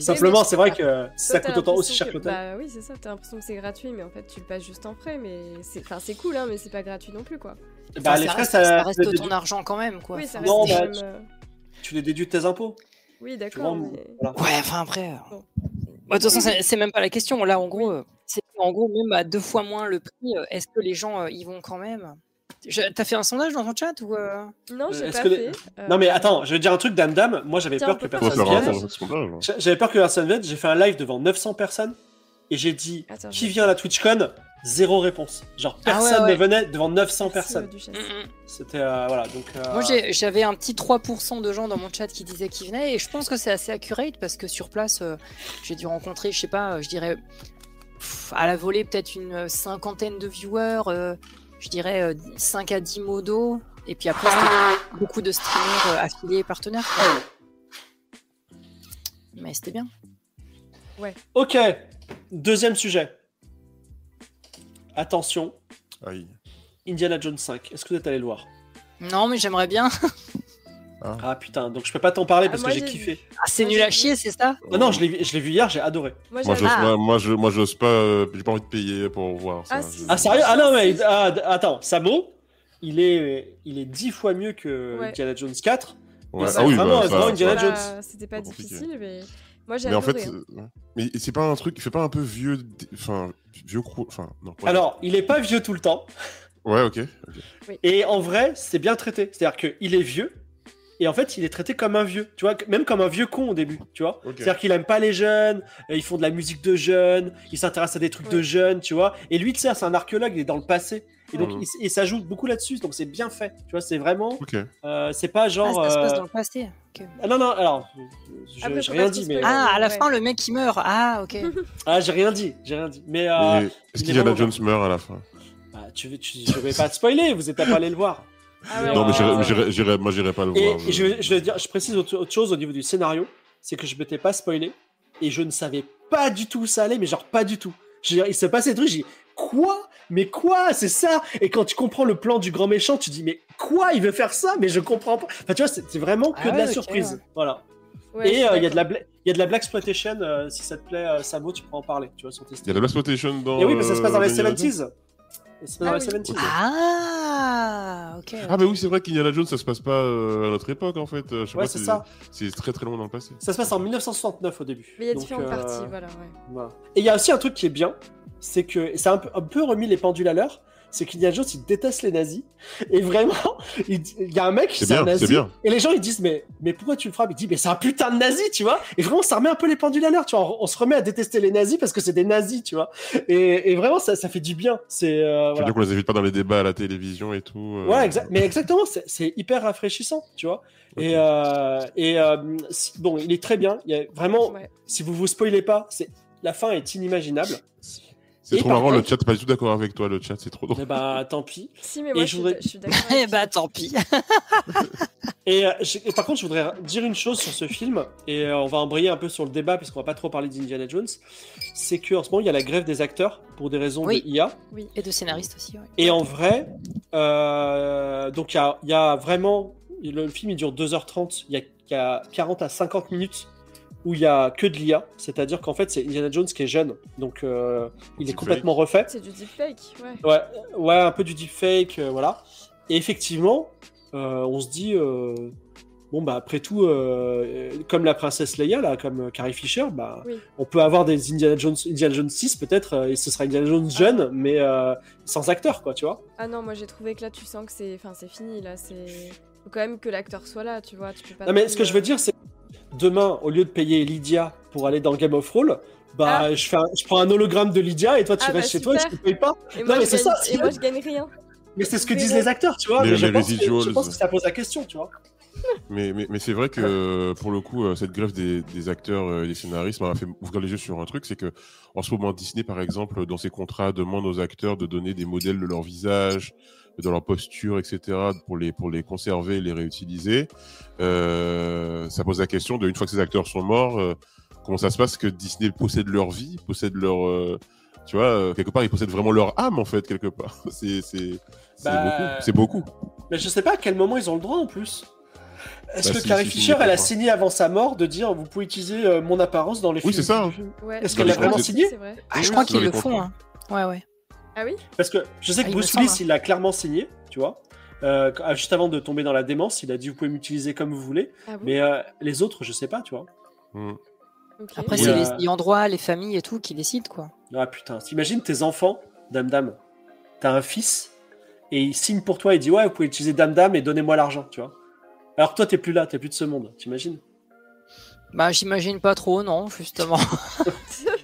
Simplement, c'est vrai que ça coûte autant aussi cher que l'hôtel. Bah oui, c'est ça, t'as l'impression que c'est gratuit, mais en fait, tu le passes juste en frais, mais c'est, enfin, c'est cool, hein, mais c'est pas gratuit non plus, quoi. Bah, les frais, ça, reste ton argent quand même, quoi. Oui, ça reste non, bah, euh, tu, les déduis de tes impôts. Oui, d'accord. Ouais, enfin après. Euh, de toute façon, c'est même pas la question. Là, en gros, euh, c'est en gros même à deux fois moins le prix. Euh, est-ce que les gens y vont quand même? T'as fait un sondage dans ton chat ou euh? Non, j'ai pas fait. Non mais attends, je vais dire un truc, Dame Dame. Moi, j'avais peur que personne vienne. J'avais peur que personne vienne. J'ai fait un live devant 900 personnes et j'ai dit qui vient à la TwitchCon? Zéro réponse. Genre ah personne ne venait devant 900 personnes. C'était voilà donc. Moi j'avais un petit 3% de gens dans mon chat qui disaient qu'ils venaient et je pense que c'est assez accurate parce que sur place j'ai dû rencontrer je sais pas je dirais à la volée peut-être une cinquantaine de viewers je dirais 5 euh, à 10 modos. Et puis après, beaucoup de streamers euh, affiliés et partenaires. Mais c'était bien. Ouais. Ok, deuxième sujet. Attention. Indiana Jones 5. Est-ce que vous êtes allé le voir? Non, mais j'aimerais bien. Ah. ah. putain, donc je peux pas t'en parler ah, parce que j'ai kiffé. Ah, c'est nul à chier, c'est ça? Non, non, je l'ai vu hier, j'ai adoré. Moi, moi, je, moi, j'ose pas, euh, j'ai pas envie de payer pour voir. Ça, ah, sérieux? Ah non, mais attends, Samo, il est, il est 10 fois mieux que Indiana Jones 4. Ouais. Ah oui, vraiment, bah, Indiana Jones. C'était pas difficile, mais. Moi, j'ai mais en fait, hein. euh, mais c'est pas un truc, il fait pas un peu vieux, enfin vieux, enfin non. Alors, il est pas vieux tout le temps. Ouais, ok. Et en vrai, c'est bien traité. C'est-à-dire qu'il est vieux, et en fait il est traité comme un vieux tu vois même comme un vieux con au début tu vois c'est à dire qu'il aime pas les jeunes ils font de la musique de jeunes ils s'intéressent à des trucs de jeunes tu vois et lui tu sais c'est un archéologue il est dans le passé et donc il, s'ajoute beaucoup là-dessus donc c'est bien fait tu vois c'est vraiment euh, c'est pas genre ah, ça se passe euh, dans le passé ah, non non alors j'ai rien dit mais ah à la fin le mec il meurt. Ah ok. Ah j'ai rien dit j'ai rien dit. Mais, euh, est-ce qu'il y a la Jones meurt à la fin? bah, tu, tu, je vais pas te spoiler vous êtes pas allé le voir. Ah non, mais j'irai, moi, j'irai pas le voir. Et je, je, dire, je précise autre, chose au niveau du scénario, c'est que je m'étais pas spoilé et je ne savais pas du tout où ça allait, mais genre pas du tout. il se passait des trucs, j'ai quoi? Mais quoi? C'est ça Et quand tu comprends le plan du grand méchant, tu dis mais quoi? Il veut faire ça? Mais je comprends pas. Enfin, tu vois, c'est vraiment que ah de la surprise. Voilà. et euh, il y a de la il y a de la Black Exploitation, euh, si ça te plaît, euh, Samo, tu pourras en parler, tu vois, sur Il y a de la Black Exploitation dans. Et oui, mais ça se passe dans les 70s. C'est dans ah, les 70s. Ah, ok. Ah, bah oui, c'est vrai qu'Indiana Jones, ça se passe pas euh, à notre époque en fait. Je sais ouais, c'est ça. C'est très très loin dans le passé. Ça se passe en 1969 au début. Mais il y a différentes euh, parties, voilà, ouais. Et il y a aussi un truc qui est bien, c'est que ça a un peu, un peu remis les pendules à l'heure c'est qu'Indiana Jones il déteste les nazis. Et vraiment il, y a un mec qui c'est un nazi. bien. et les gens ils disent mais mais pourquoi tu le frappes? Il dit mais c'est un putain de nazi tu vois? Et vraiment ça remet un peu les pendules à l'heure tu vois? On, se remet à détester les nazis parce que c'est des nazis tu vois? Et, et vraiment ça, ça, fait du bien. C'est euh, voilà. qu'on les évite pas dans les débats à la télévision et tout euh... ouais mais exactement c'est hyper rafraîchissant tu vois? Et, euh, et euh, bon il est très bien. Il y a vraiment si vous vous spoilez pas c'est la fin est inimaginable c'est trop marrant, le chat, pas du tout d'accord avec toi, le chat, c'est trop drôle. Eh bah, tant pis. Si, mais moi, je, suis d'accord. Eh bah, tant pis. et, euh, et, par contre, je voudrais dire une chose sur ce film, et euh, on va embrayer un peu sur le débat, puisqu'on va pas trop parler d'Indiana Jones. C'est qu'en ce moment, il y a la grève des acteurs pour des raisons oui. de IA. Oui, et de scénaristes aussi. Et en vrai, euh, donc il y a, y a, vraiment. Le film, il dure 2h30, il y a, y a 40 à 50 minutes où il y a que de l'IA, c'est-à-dire qu'en fait c'est Indiana Jones qui est jeune, donc euh, il est complètement refait. C'est du deepfake, ouais. Ouais, ouais, un peu du deepfake, euh, voilà. Et effectivement, euh, on se dit, bon bah après tout, comme la princesse Leia là, comme Carrie Fisher, bah on peut avoir des Indiana Jones, Indiana Jones 6 peut-être, et ce sera Indiana Jones ah. jeune, mais sans acteur quoi, tu vois. Ah non, moi j'ai trouvé que là tu sens que c'est, enfin c'est fini là, c'est faut quand même que l'acteur soit là, tu vois. Tu peux pas non mais ce que je veux dire c'est demain, au lieu de payer Lydia pour aller dans Game of Thrones, bah, ah. je, fais je prends un hologramme de Lydia et toi, tu ah, restes bah, chez toi et tu ne payes pas. Et non, mais c'est ça. Et moi, je gagne rien. Mais c'est ce que disent les acteurs, tu vois. Mais, je, pense que, ça pose la question, tu vois. mais, mais, mais c'est vrai que pour le coup, euh, cette grève des, des acteurs euh, et des scénaristes m'a fait ouvrir les yeux sur un truc, c'est que en ce moment, Disney, par exemple, dans ses contrats, demande aux acteurs de donner des modèles de leur visage, de leur posture, etc., pour les, pour les conserver les réutiliser. Euh, ça pose la question de, une fois que ces acteurs sont morts, euh, comment ça se passe que Disney possède leur vie, possède leur. Euh, tu vois, quelque part, ils possèdent vraiment leur âme, en fait, quelque part. C'est bah, beaucoup. C'est beaucoup. Mais je sais pas à quel moment ils ont le droit, en plus. Est-ce bah, que Carrie Fisher, elle a signé avant sa mort de dire vous pouvez utiliser mon apparence dans les films Oui, c'est ça. Est-ce qu'elle a vraiment signé ah, Je crois qu'ils le font. Hein. Ouais, ouais. Ah oui? Parce que je sais que ah, Bruce Willis, il l'a clairement signé, tu vois. Euh, juste avant de tomber dans la démence, il a dit vous pouvez m'utiliser comme vous voulez. Ah mais euh, les autres, je sais pas, tu vois. Hmm. Après, c'est les ayants droit, les familles et tout qui décident, quoi. Ah putain, t'imagines tes enfants, dame dame, t'as un fils, et il signe pour toi, il dit ouais, vous pouvez utiliser Dame Dame et donnez-moi l'argent, tu vois. Alors toi, t'es plus là, t'es plus de ce monde, t'imagines? Bah, j'imagine pas trop, non, justement.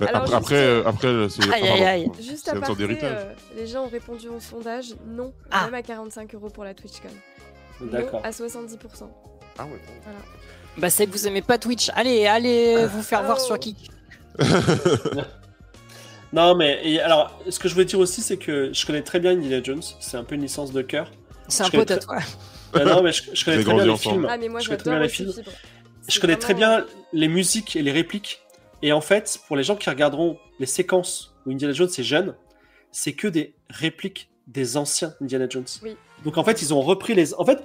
Bah, après, après, c'est aïe, aïe, aïe. Juste après, euh, les gens ont répondu au sondage non, ah. même à 45 euros pour la TwitchCon. D'accord. à 70%. Ah ouais. Voilà. Bah, c'est que vous aimez pas Twitch. Allez, allez vous faire voir sur Kik. non, mais alors, ce que je voulais dire aussi, c'est que je connais très bien Indiana Jones. C'est un peu une licence de cœur. C'est un pote à toi. Ah non, mais je, connais très bien les films. Ah, mais moi, je connais les films. Je connais très bien les musiques et les répliques. Et en fait, pour les gens qui regarderont les séquences où Indiana Jones est jeune, c'est que des répliques des anciens Indiana Jones. Oui. Donc en fait, ils ont repris les. En fait,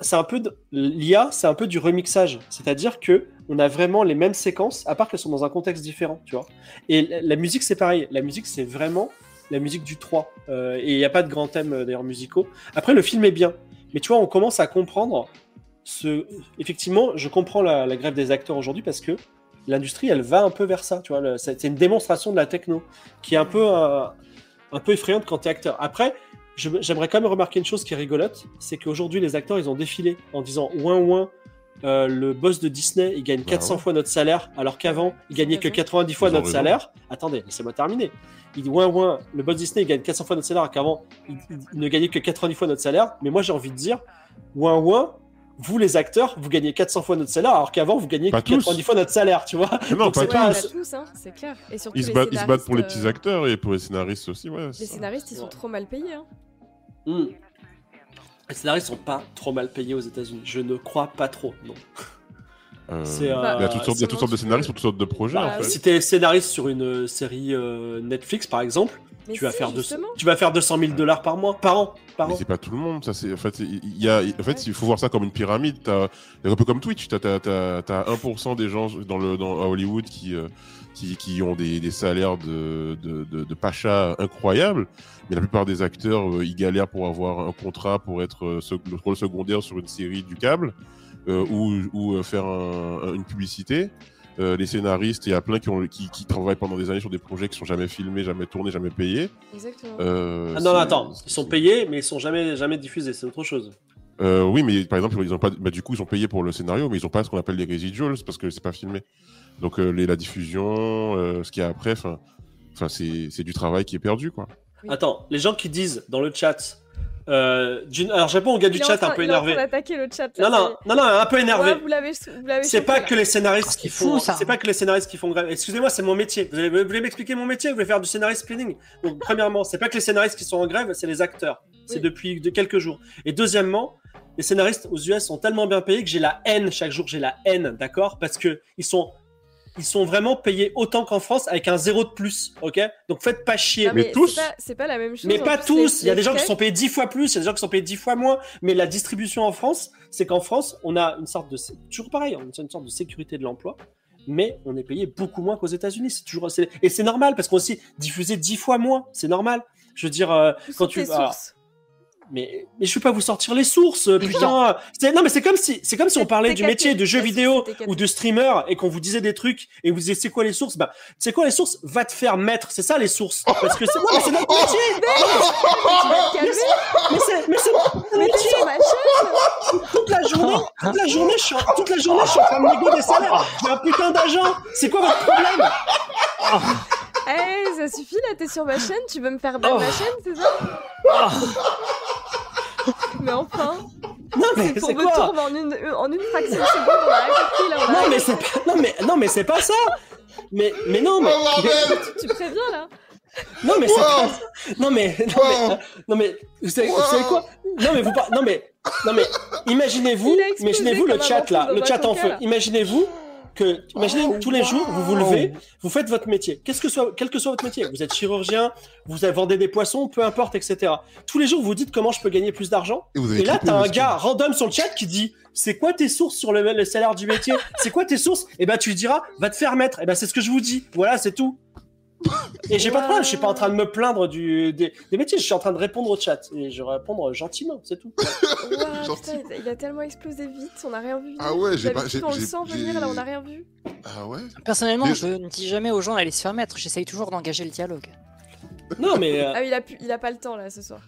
c'est un peu l'IA, c'est un peu du remixage, c'est-à-dire que on a vraiment les mêmes séquences, à part qu'elles sont dans un contexte différent, tu vois. Et la musique, c'est pareil. La musique, c'est vraiment la musique du 3. Euh, et il n'y a pas de grands thèmes euh, d'ailleurs musicaux. Après, le film est bien, mais tu vois, on commence à comprendre ce. Effectivement, je comprends la, la grève des acteurs aujourd'hui parce que l'industrie, elle va un peu vers ça, tu vois. C'est une démonstration de la techno qui est un peu, un, peu effrayante quand tu es acteur. Après, j'aimerais quand même remarquer une chose qui est rigolote, c'est qu'aujourd'hui, les acteurs, ils ont défilé en disant ouin ouin. Euh, le boss de Disney, il gagne 400 bah fois notre salaire, alors qu'avant, il gagnait que 90 fois notre salaire. Attendez, laissez-moi terminer. Il dit ouin ouin, le boss Disney, il gagne 400 fois notre salaire, alors qu'avant, il, ne gagnait que 90 fois notre salaire. Mais moi, j'ai envie de dire, ouin ouin, vous les acteurs, vous gagnez 400 fois notre salaire, alors qu'avant vous gagnez 90 fois notre salaire, tu vois. non, pas tous. Hein, c'est clair. Et surtout, ils, se battent, ils, se battent, pour les petits euh, acteurs et pour les scénaristes aussi, ouais. Les scénaristes, ils sont trop mal payés. Hein. Hmm. Les scénaristes sont pas trop mal payés aux États-Unis. Je ne crois pas trop, non. Euh, il y a toutes sortes, toutes sortes de scénaristes pour toutes sortes de projets. Bah, en fait. Si t'es scénariste sur une série euh, Netflix, par exemple, tu vas, faire 200, tu vas faire 200 000 dollars par mois, par an. Par mais c'est pas tout le monde. Ça, c'est, en fait, il y a, en fait, il faut voir ça comme une pyramide. T'as, un peu comme Twitch. Tu as, 1% des gens dans le, dans, à Hollywood qui, euh, qui, qui, ont des, des salaires de, de, de, de, pacha incroyables. Mais la plupart des acteurs, euh, ils galèrent pour avoir un contrat pour être euh, le rôle secondaire sur une série du câble ou, ou faire une publicité. Euh, les scénaristes, il y a plein qui, ont, qui, qui, travaillent pendant des années sur des projets qui sont jamais filmés, jamais tournés, jamais payés. Exactement. Euh, ah non, non, attends, ils sont payés, mais ils sont jamais, jamais diffusés, c'est autre chose. Euh, oui, mais par exemple, ils ont pas, bah, du coup, ils sont payés pour le scénario, mais ils ont pas ce qu'on appelle les residuals parce que c'est pas filmé. Donc les, la diffusion, ce qu'il y a après, enfin, c'est du travail qui est perdu, quoi. Attends, les gens qui disent dans le chat, euh, alors réponds au gars du chat un peu énervé. le chat. non, non, non, non, un peu énervé. Ouais, c'est pas que les scénaristes qui font. C'est pas que les scénaristes qui font grève. Excusez-moi, c'est mon métier. Vous, voulez m'expliquer mon métier Vous voulez faire du scénariste planning? Donc premièrement, c'est pas que les scénaristes qui sont en grève, c'est les acteurs. C'est depuis de quelques jours. Et deuxièmement, les scénaristes aux US sont tellement bien payés que j'ai la haine chaque jour. J'ai la haine, d'accord? Parce que ils sont ils sont vraiment payés autant qu'en France avec un zéro de plus, ok? Donc faites pas chier. mais, tous C'est pas, la même chose. Mais pas tous. Il y a des gens qui sont payés dix fois plus, il y a des gens qui sont payés dix fois moins. Mais la distribution en France, c'est qu'en France, on a une sorte de toujours pareil, on a une sorte de sécurité de l'emploi. Mais on est payé beaucoup moins qu'aux États-Unis. C'est toujours et c'est normal parce qu'on aussi diffusé dix fois moins. C'est normal. Je veux dire, euh, quand tu mais, mais je peux pas vous sortir les sources, putain. Non, mais c'est comme si, c'est comme si on parlait du métier de jeu vidéo ou de streamer et qu'on vous disait des trucs et vous disiez c'est quoi les sources? Bah, c'est quoi les sources? Va te faire mettre. C'est ça les sources. Parce que c'est, non, mais c'est notre métier. Mais c'est, mais c'est notre métier. Toute la journée, toute la journée, je suis, toute la journée, je suis en train de négocier des salaires. J'ai un putain d'agent. C'est quoi votre problème? Eh, ça suffit là, t'es sur ma chaîne, tu veux me faire battre ma chaîne, c'est ça? Mais enfin Non mais c'est quoi tourne en une, en une fraction de seconde, on a compris là. non mais c'est pas... non mais non mais c'est pas ça. Mais mais non mais, Tu, tu, préviens là. Non mais c'est pas... non mais non mais non mais vous savez, vous savez quoi? Non mais vous pas non mais non mais imaginez-vous imaginez-vous le chat là, le chat en feu. Imaginez-vous que, imaginez, oh, tous les jours, vous vous levez, vous faites votre métier. Qu'est-ce que soit, quel que soit votre métier, vous êtes chirurgien, vous vendez des poissons, peu importe, etc. Tous les jours, vous dites comment je peux gagner plus d'argent. Et, là, t'as un gars random sur le chat qui dit, c'est quoi tes sources sur le, le salaire du métier? c'est quoi tes sources? Et eh ben, tu lui diras, va te faire mettre. Et eh ben, c'est ce que je vous dis. Voilà, c'est tout. Et j'ai pas de problème, je suis pas en train de me plaindre du, des, métiers, je suis en train de répondre au chat. Et je vais répondre gentiment, c'est tout. il a tellement explosé vite, on a rien vu. Ah ouais, j'ai pas. On le sent venir là, on a rien vu. Ah ouais Personnellement, je ne dis jamais aux gens d'aller se faire mettre, j'essaye toujours d'engager le dialogue. Non, mais. Ah, il a, il a pas le temps là ce soir.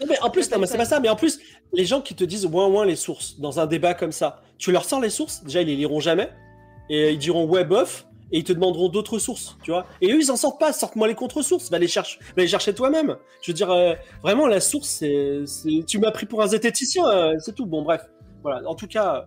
Non, mais en plus, non, mais c'est pas ça. Mais en plus, les gens qui te disent moins moins les sources dans un débat comme ça, tu leur sors les sources. Déjà, ils les liront jamais et ils diront ouais bof et ils te demanderont d'autres sources, tu vois. Et eux, ils en sortent pas. Sorte-moi les contre-sources. Va les chercher, va les chercher toi-même. Je veux dire, euh, vraiment, la source, c'est, tu m'as pris pour un zététicien, euh, c'est tout. Bon, bref, voilà. En tout cas,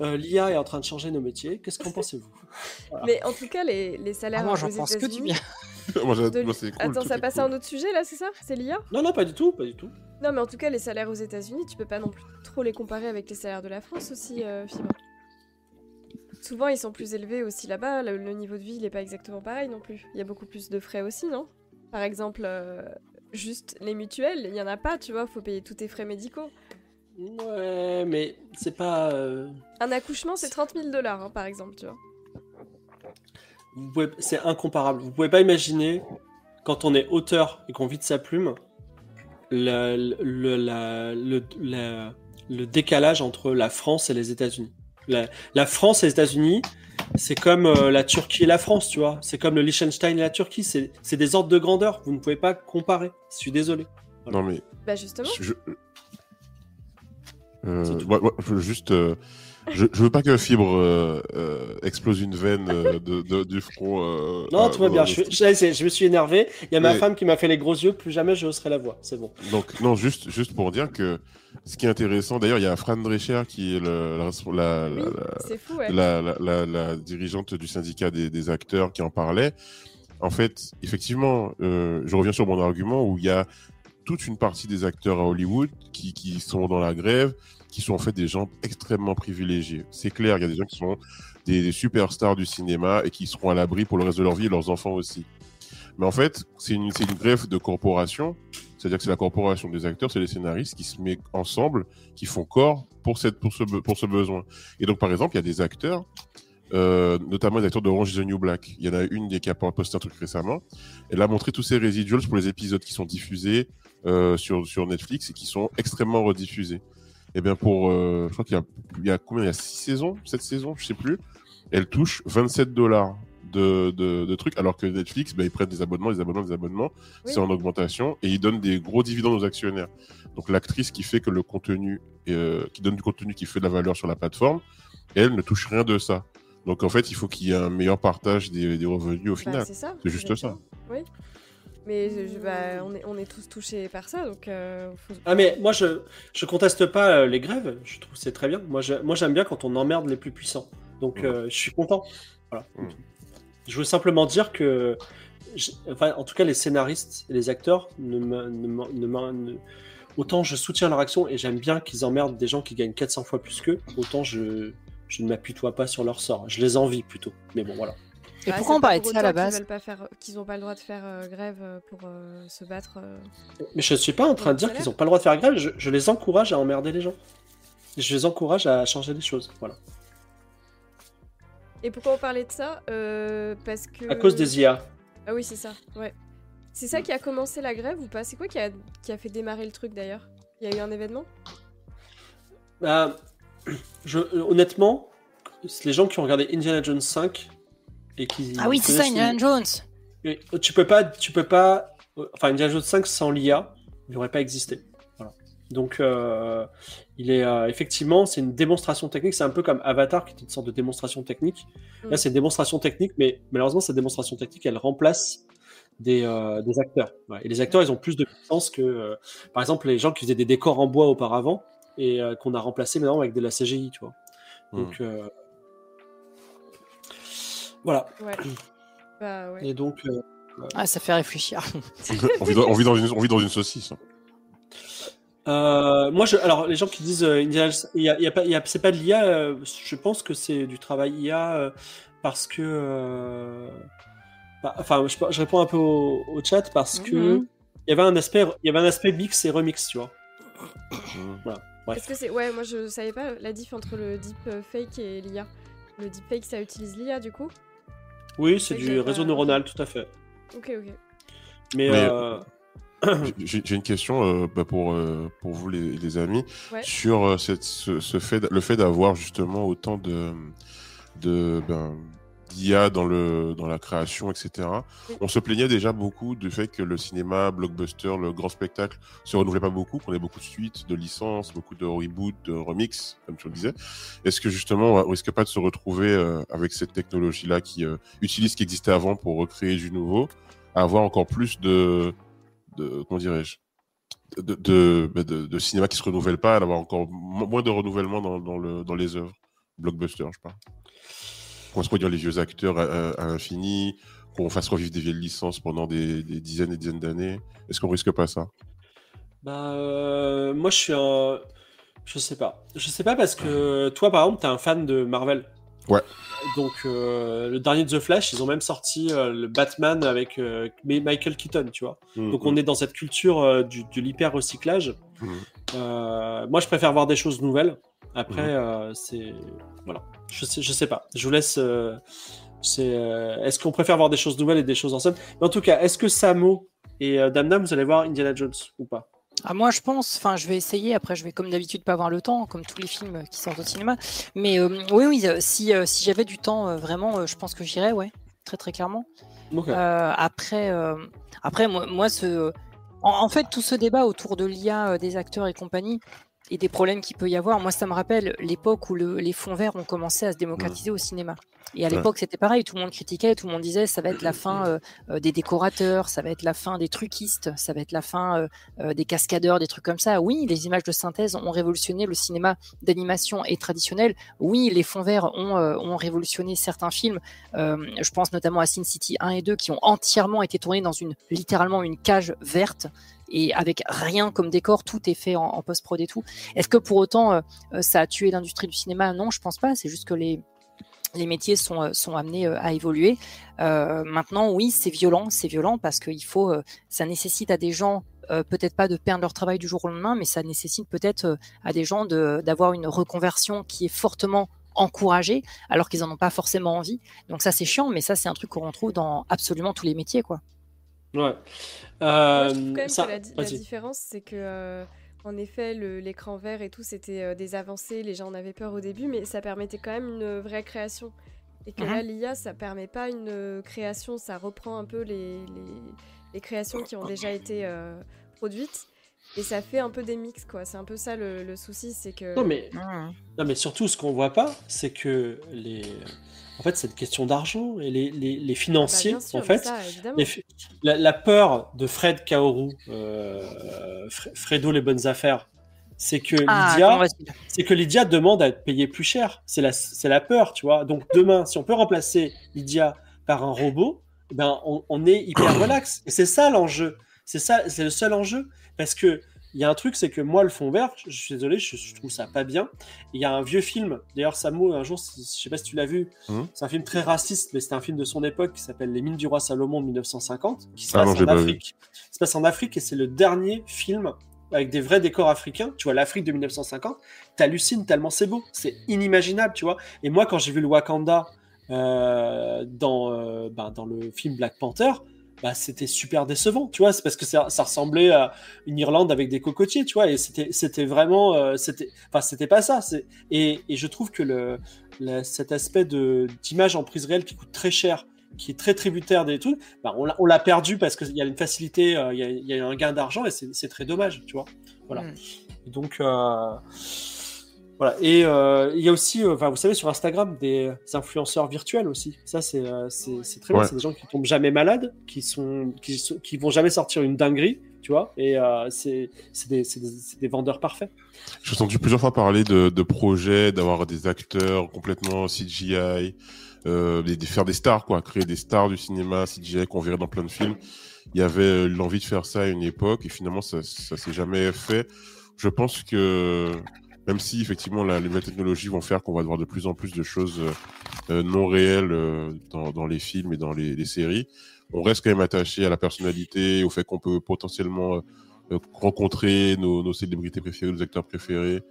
euh, l'IA est en train de changer nos métiers. Qu'est-ce qu'en pensez-vous? Mais en tout cas, les, les salaires ah, moi, j'en pense que du bien. moi, moi, cool, Attends, ça passe à un autre sujet là, c'est ça? C'est l'IA Non, non, pas du tout, pas du tout. Non, mais en tout cas, les salaires aux États-Unis, tu peux pas non plus trop les comparer avec les salaires de la France aussi, euh, Fibre. Souvent, ils sont plus élevés aussi là-bas. Le, niveau de vie, il est pas exactement pareil non plus. Il y a beaucoup plus de frais aussi, non? Par exemple, euh, juste les mutuelles, il y en a pas, tu vois. Faut payer tous tes frais médicaux. Ouais, mais c'est pas. Euh, un accouchement, c'est 30 000 dollars, hein, par exemple, tu vois. C'est incomparable. Vous pouvez pas imaginer, quand on est auteur et qu'on vit de sa plume, le, le, décalage entre la France et les États-Unis. La, France et les États-Unis, c'est comme euh, la Turquie et la France, tu vois. C'est comme le Liechtenstein et la Turquie. C'est des ordres de grandeur. Vous ne pouvez pas comparer. Je suis désolé. Non, mais. Bah, justement. Euh, juste. Euh, je, je, veux pas que Fibre euh, euh explose une veine euh, de, de, du front. Euh, non, tout va bien. Je, je, me suis énervé. Il y a ma femme qui m'a fait les gros yeux. Plus jamais je hausserai la voix. C'est bon. Donc, non, juste, juste pour dire que ce qui est intéressant, d'ailleurs, il y a Fran Drescher qui est le, la, la, fou, ouais. la, dirigeante du syndicat des, des, acteurs qui en parlait. En fait, effectivement, je reviens sur mon argument où il y a toute une partie des acteurs à Hollywood qui, qui sont dans la grève qui sont en fait des gens extrêmement privilégiés. C'est clair, il y a des gens qui sont des, superstars du cinéma et qui seront à l'abri pour le reste de leur vie et leurs enfants aussi. Mais en fait, c'est une, une greffe de corporation, c'est-à-dire que c'est la corporation des acteurs, c'est les scénaristes qui se mettent ensemble, qui font corps pour, cette, pour, ce, pour ce besoin. Et donc, par exemple, il y a des acteurs, euh, notamment les acteurs de Orange is the New Black. Il y en a une qui a posté un truc récemment. Elle a montré tous ces residuals pour les épisodes qui sont diffusés euh, sur, sur Netflix et qui sont extrêmement rediffusés. Et eh bien pour, euh, je crois qu'il y a, il y a combien? Il y a 6 saisons, 7 saisons, je sais plus. Elle touche 27 dollars de, de, de, trucs, alors que Netflix, bah, ils prennent des abonnements, des abonnements, des abonnements. C'est en augmentation et ils donnent des gros dividendes aux actionnaires. Donc l'actrice qui fait que le contenu, euh, qui donne du contenu qui fait de la valeur sur la plateforme, elle ne touche rien de ça. Donc en fait, il faut qu'il y ait un meilleur partage des, des revenus au bah, final. c'est juste ça. Oui. Mais bah, on, est, on est tous touchés par ça, donc. Euh, ah mais moi je je conteste pas euh, les grèves, je trouve c'est très bien. Moi moi j'aime bien quand on emmerde les plus puissants, donc euh, je suis content. Voilà. Je veux simplement dire que, enfin en tout cas les scénaristes et les acteurs ne, ne, autant je soutiens leur action et j'aime bien qu'ils emmerdent des gens qui gagnent 400 fois plus qu'eux, autant je je ne m'apitoie pas sur leur sort. Je les envie plutôt. Mais bon voilà. Et bah, pourquoi on parlait de ça à la base Qu'ils n'ont pas le droit de faire euh, grève euh, pour euh, se battre. Mais je ne suis pas en train de dire qu'ils n'ont pas le droit de faire grève, je, les encourage à emmerder les gens. Je les encourage à changer les choses, voilà. Et pourquoi on parlait de ça Parce que... À cause des IA. Ah oui, c'est ça, ouais. C'est ça qui a commencé la grève ou pas? C'est quoi qui a, qui a fait démarrer le truc d'ailleurs? Il y a eu un événement? Bah, je, Honnêtement, les gens qui ont regardé Indiana Jones 5 ah oui, c'est ça, Indiana Jones. tu peux pas, tu peux pas. Enfin, Indiana Jones 5 sans l'IA, il n'aurait pas existé. Donc, euh, il est euh, effectivement, c'est une démonstration technique. C'est un peu comme Avatar, qui est une sorte de démonstration technique. Là, mm. c'est une démonstration technique, mais malheureusement, cette démonstration technique, elle remplace des, euh, des acteurs. Et les acteurs, ils ont plus de puissance que, par exemple, les gens qui faisaient des décors en bois auparavant et qu'on a remplacé maintenant avec de la CGI, tu vois. Mm. Voilà. Bah, Et donc. Euh, ah, ça fait réfléchir. on, vit dans, on, vit dans une, on, vit dans, une, saucisse. Euh, moi, je, alors les gens qui disent euh, il y a, y a pas, y a, c'est pas de l'IA, euh, je pense que c'est du travail IA euh, parce que, bah, enfin, je, je, réponds un peu au, au chat parce que mhm. il y avait un aspect, il y avait un aspect mix et remix, tu vois. Mhm. voilà. Ouais. Est-ce que c'est, ouais, moi je savais pas la diff entre le deep fake et l'IA. Le deepfake, ça utilise l'IA du coup? Oui, c'est du réseau neuronal, tout à fait. Ok, ok. Mais. Euh, j'ai une question euh, bah, pour, euh, pour vous, les, amis, sur cette, ce, fait, le fait d'avoir justement autant de. de ben, d'IA dans, le, dans la création, etc. On se plaignait déjà beaucoup du fait que le cinéma, blockbuster, le grand spectacle se renouvelait pas beaucoup, qu'on ait beaucoup de suites, de licences, beaucoup de reboots, de remix, comme tu le disais. Est-ce que justement, on risque pas de se retrouver euh, avec cette technologie-là qui euh, utilise ce qui existait avant pour recréer du nouveau, à avoir encore plus de, de comment dirais-je, de, de, bah, de, de, cinéma qui se renouvelle pas, d'avoir encore moins de renouvellement dans, dans, le, dans les œuvres. Blockbuster, je parle qu'on se produire les vieux acteurs à, l'infini, qu'on fasse revivre des vieilles licences pendant des, dizaines et dizaines d'années. Est-ce qu'on risque pas ça? Bah, euh, moi, je suis un. Je sais pas. Je sais pas parce que toi, par exemple, t'es un fan de Marvel. Ouais. Donc, euh, le dernier The Flash, ils ont même sorti euh, le Batman avec Michael Keaton, tu vois. Mmh, Donc, on mmh. est dans cette culture du, de l'hyper recyclage. Mmh. moi, je préfère voir des choses nouvelles. Après, c'est. Voilà. Je sais, je sais pas. Je vous laisse. Euh, c'est, euh, est-ce qu'on préfère voir des choses nouvelles et des choses anciennes Mais en tout cas, est-ce que Samo et euh, Damnam, vous allez voir Indiana Jones ou pas? Ah, moi, je pense, enfin, je vais essayer. Après, je vais, comme d'habitude, pas avoir le temps, comme tous les films qui sortent au cinéma. Mais oui, oui, si, si j'avais du temps, vraiment, je pense que j'irais, ouais, très, très clairement. après, après, moi, moi ce, en, fait, tout ce débat autour de l'IA, des acteurs et compagnie, et des problèmes qu'il peut y avoir. Moi, ça me rappelle l'époque où les fonds verts ont commencé à se démocratiser au cinéma. Et à l'époque, c'était pareil, tout le monde critiquait, tout le monde disait ça va être la fin euh, euh, des décorateurs, ça va être la fin des truquistes, ça va être la fin euh, des cascadeurs, des trucs comme ça. Oui, les images de synthèse ont révolutionné le cinéma d'animation et traditionnel. Oui, les fonds verts ont, ont révolutionné certains films. je pense notamment à Sin City 1 et 2 qui ont entièrement été tournés dans une littéralement une cage verte et avec rien comme décor, tout est fait en, post-prod et tout. Est-ce que pour autant euh, euh, ça a tué l'industrie du cinéma? Non, je pense pas. C'est juste que les les métiers sont, euh, sont amenés à évoluer. maintenant, oui, c'est violent, c'est violent parce qu'il faut, ça nécessite à des gens peut-être pas de perdre leur travail du jour au lendemain, mais ça nécessite peut-être à des gens d'avoir une reconversion qui est fortement encouragée, alors qu'ils n'en ont pas forcément envie. Donc ça, c'est chiant, mais ça, c'est un truc qu'on retrouve dans absolument tous les métiers, quoi. Ouais. Euh, je trouve quand même que la, différence, c'est que, euh, en effet, l'écran vert et tout, c'était euh, des avancées, les gens en avaient peur au début, mais ça permettait quand même une vraie création. Et que là, mhm. l'IA, ça permet pas une création, ça reprend un peu les, les, les créations qui ont déjà été produites. Et ça fait un peu des mix, quoi. C'est un peu ça le, le souci, c'est que. Non mais, non, mais surtout, ce qu'on voit pas, c'est que les en fait, c'est une question d'argent. Et les, les, les financiers, ah bah, en fait, la, peur de Fred Kaoru, euh, Fredo les bonnes affaires, c'est que ah, Lydia, c'est que Lydia demande à être payée plus cher. C'est la, c'est la peur, tu vois. Donc demain, si on peut remplacer Lydia par un robot, eh ben on, on est hyper relax. Et c'est ça l'enjeu. C'est ça, c'est le seul enjeu, parce que il y a un truc, c'est que moi, le fond vert, je, suis désolé, je, trouve ça pas bien. Il y a un vieux film, d'ailleurs, Samo, un jour, je sais pas si tu l'as vu, mmh. c'est un film très raciste, mais c'est un film de son époque qui s'appelle Les mines du roi Salomon de 1950, qui se ah passe en Afrique. se passe en Afrique et c'est le dernier film avec des vrais décors africains. Tu vois, l'Afrique de 1950, t'hallucines tellement c'est beau, c'est inimaginable, tu vois. Et moi, quand j'ai vu le Wakanda euh, dans, euh, ben, dans le film Black Panther, bah, c'était super décevant, tu vois, c'est parce que ça, ressemblait à une Irlande avec des cocotiers, tu vois, et c'était, c'était vraiment, euh, c'était, enfin, c'était pas ça. Et, et, je trouve que le, cet aspect de, d'image en prise réelle qui coûte très cher, qui est très tributaire des trucs, bah, on, l'a, on l'a perdu parce qu'il y a une facilité, euh, il, y a, il y, a, un gain d'argent et c'est, très dommage, tu vois. Voilà. Mm. donc, euh, voilà. Et euh, il y a aussi, euh, vous savez, sur Instagram, des influenceurs virtuels aussi. Ça, c'est euh, très bien. C'est des gens qui tombent jamais malades, qui sont, qui, qui vont jamais sortir une dinguerie, tu vois. Et c'est des, des, vendeurs parfaits. J'ai entendu plusieurs fois parler de, de projets, d'avoir des acteurs complètement CGI, euh, de faire des stars, quoi, créer des stars du cinéma CGI qu'on verrait dans plein de films. Il y avait l'envie de faire ça à une époque et finalement ça, ça s'est jamais fait. Je pense que même si effectivement la, les nouvelles technologies vont faire qu'on va voir de plus en plus de choses euh, euh, non réelles euh, dans, dans, les films et dans les, les, séries, on reste quand même attaché à la personnalité, au fait qu'on peut potentiellement rencontrer nos, nos, célébrités préférées, nos acteurs préférés.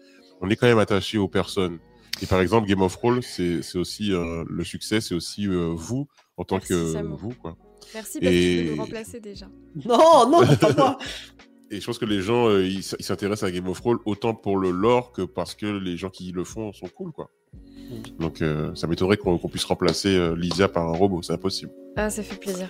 On est quand même attaché aux personnes. Et par exemple, Game of Thrones, c'est aussi le succès, c'est aussi vous en tant que vous. Quoi. Merci parce et... que tu nous remplacer déjà. Non, non, pas moi. Et je pense que les gens, euh, ils s'intéressent à Game of Thrones autant pour le lore que parce que les gens qui le font sont cool, quoi. Donc ça m'étonnerait qu'on puisse remplacer Lysia par un robot, c'est impossible. Ah, ça fait plaisir.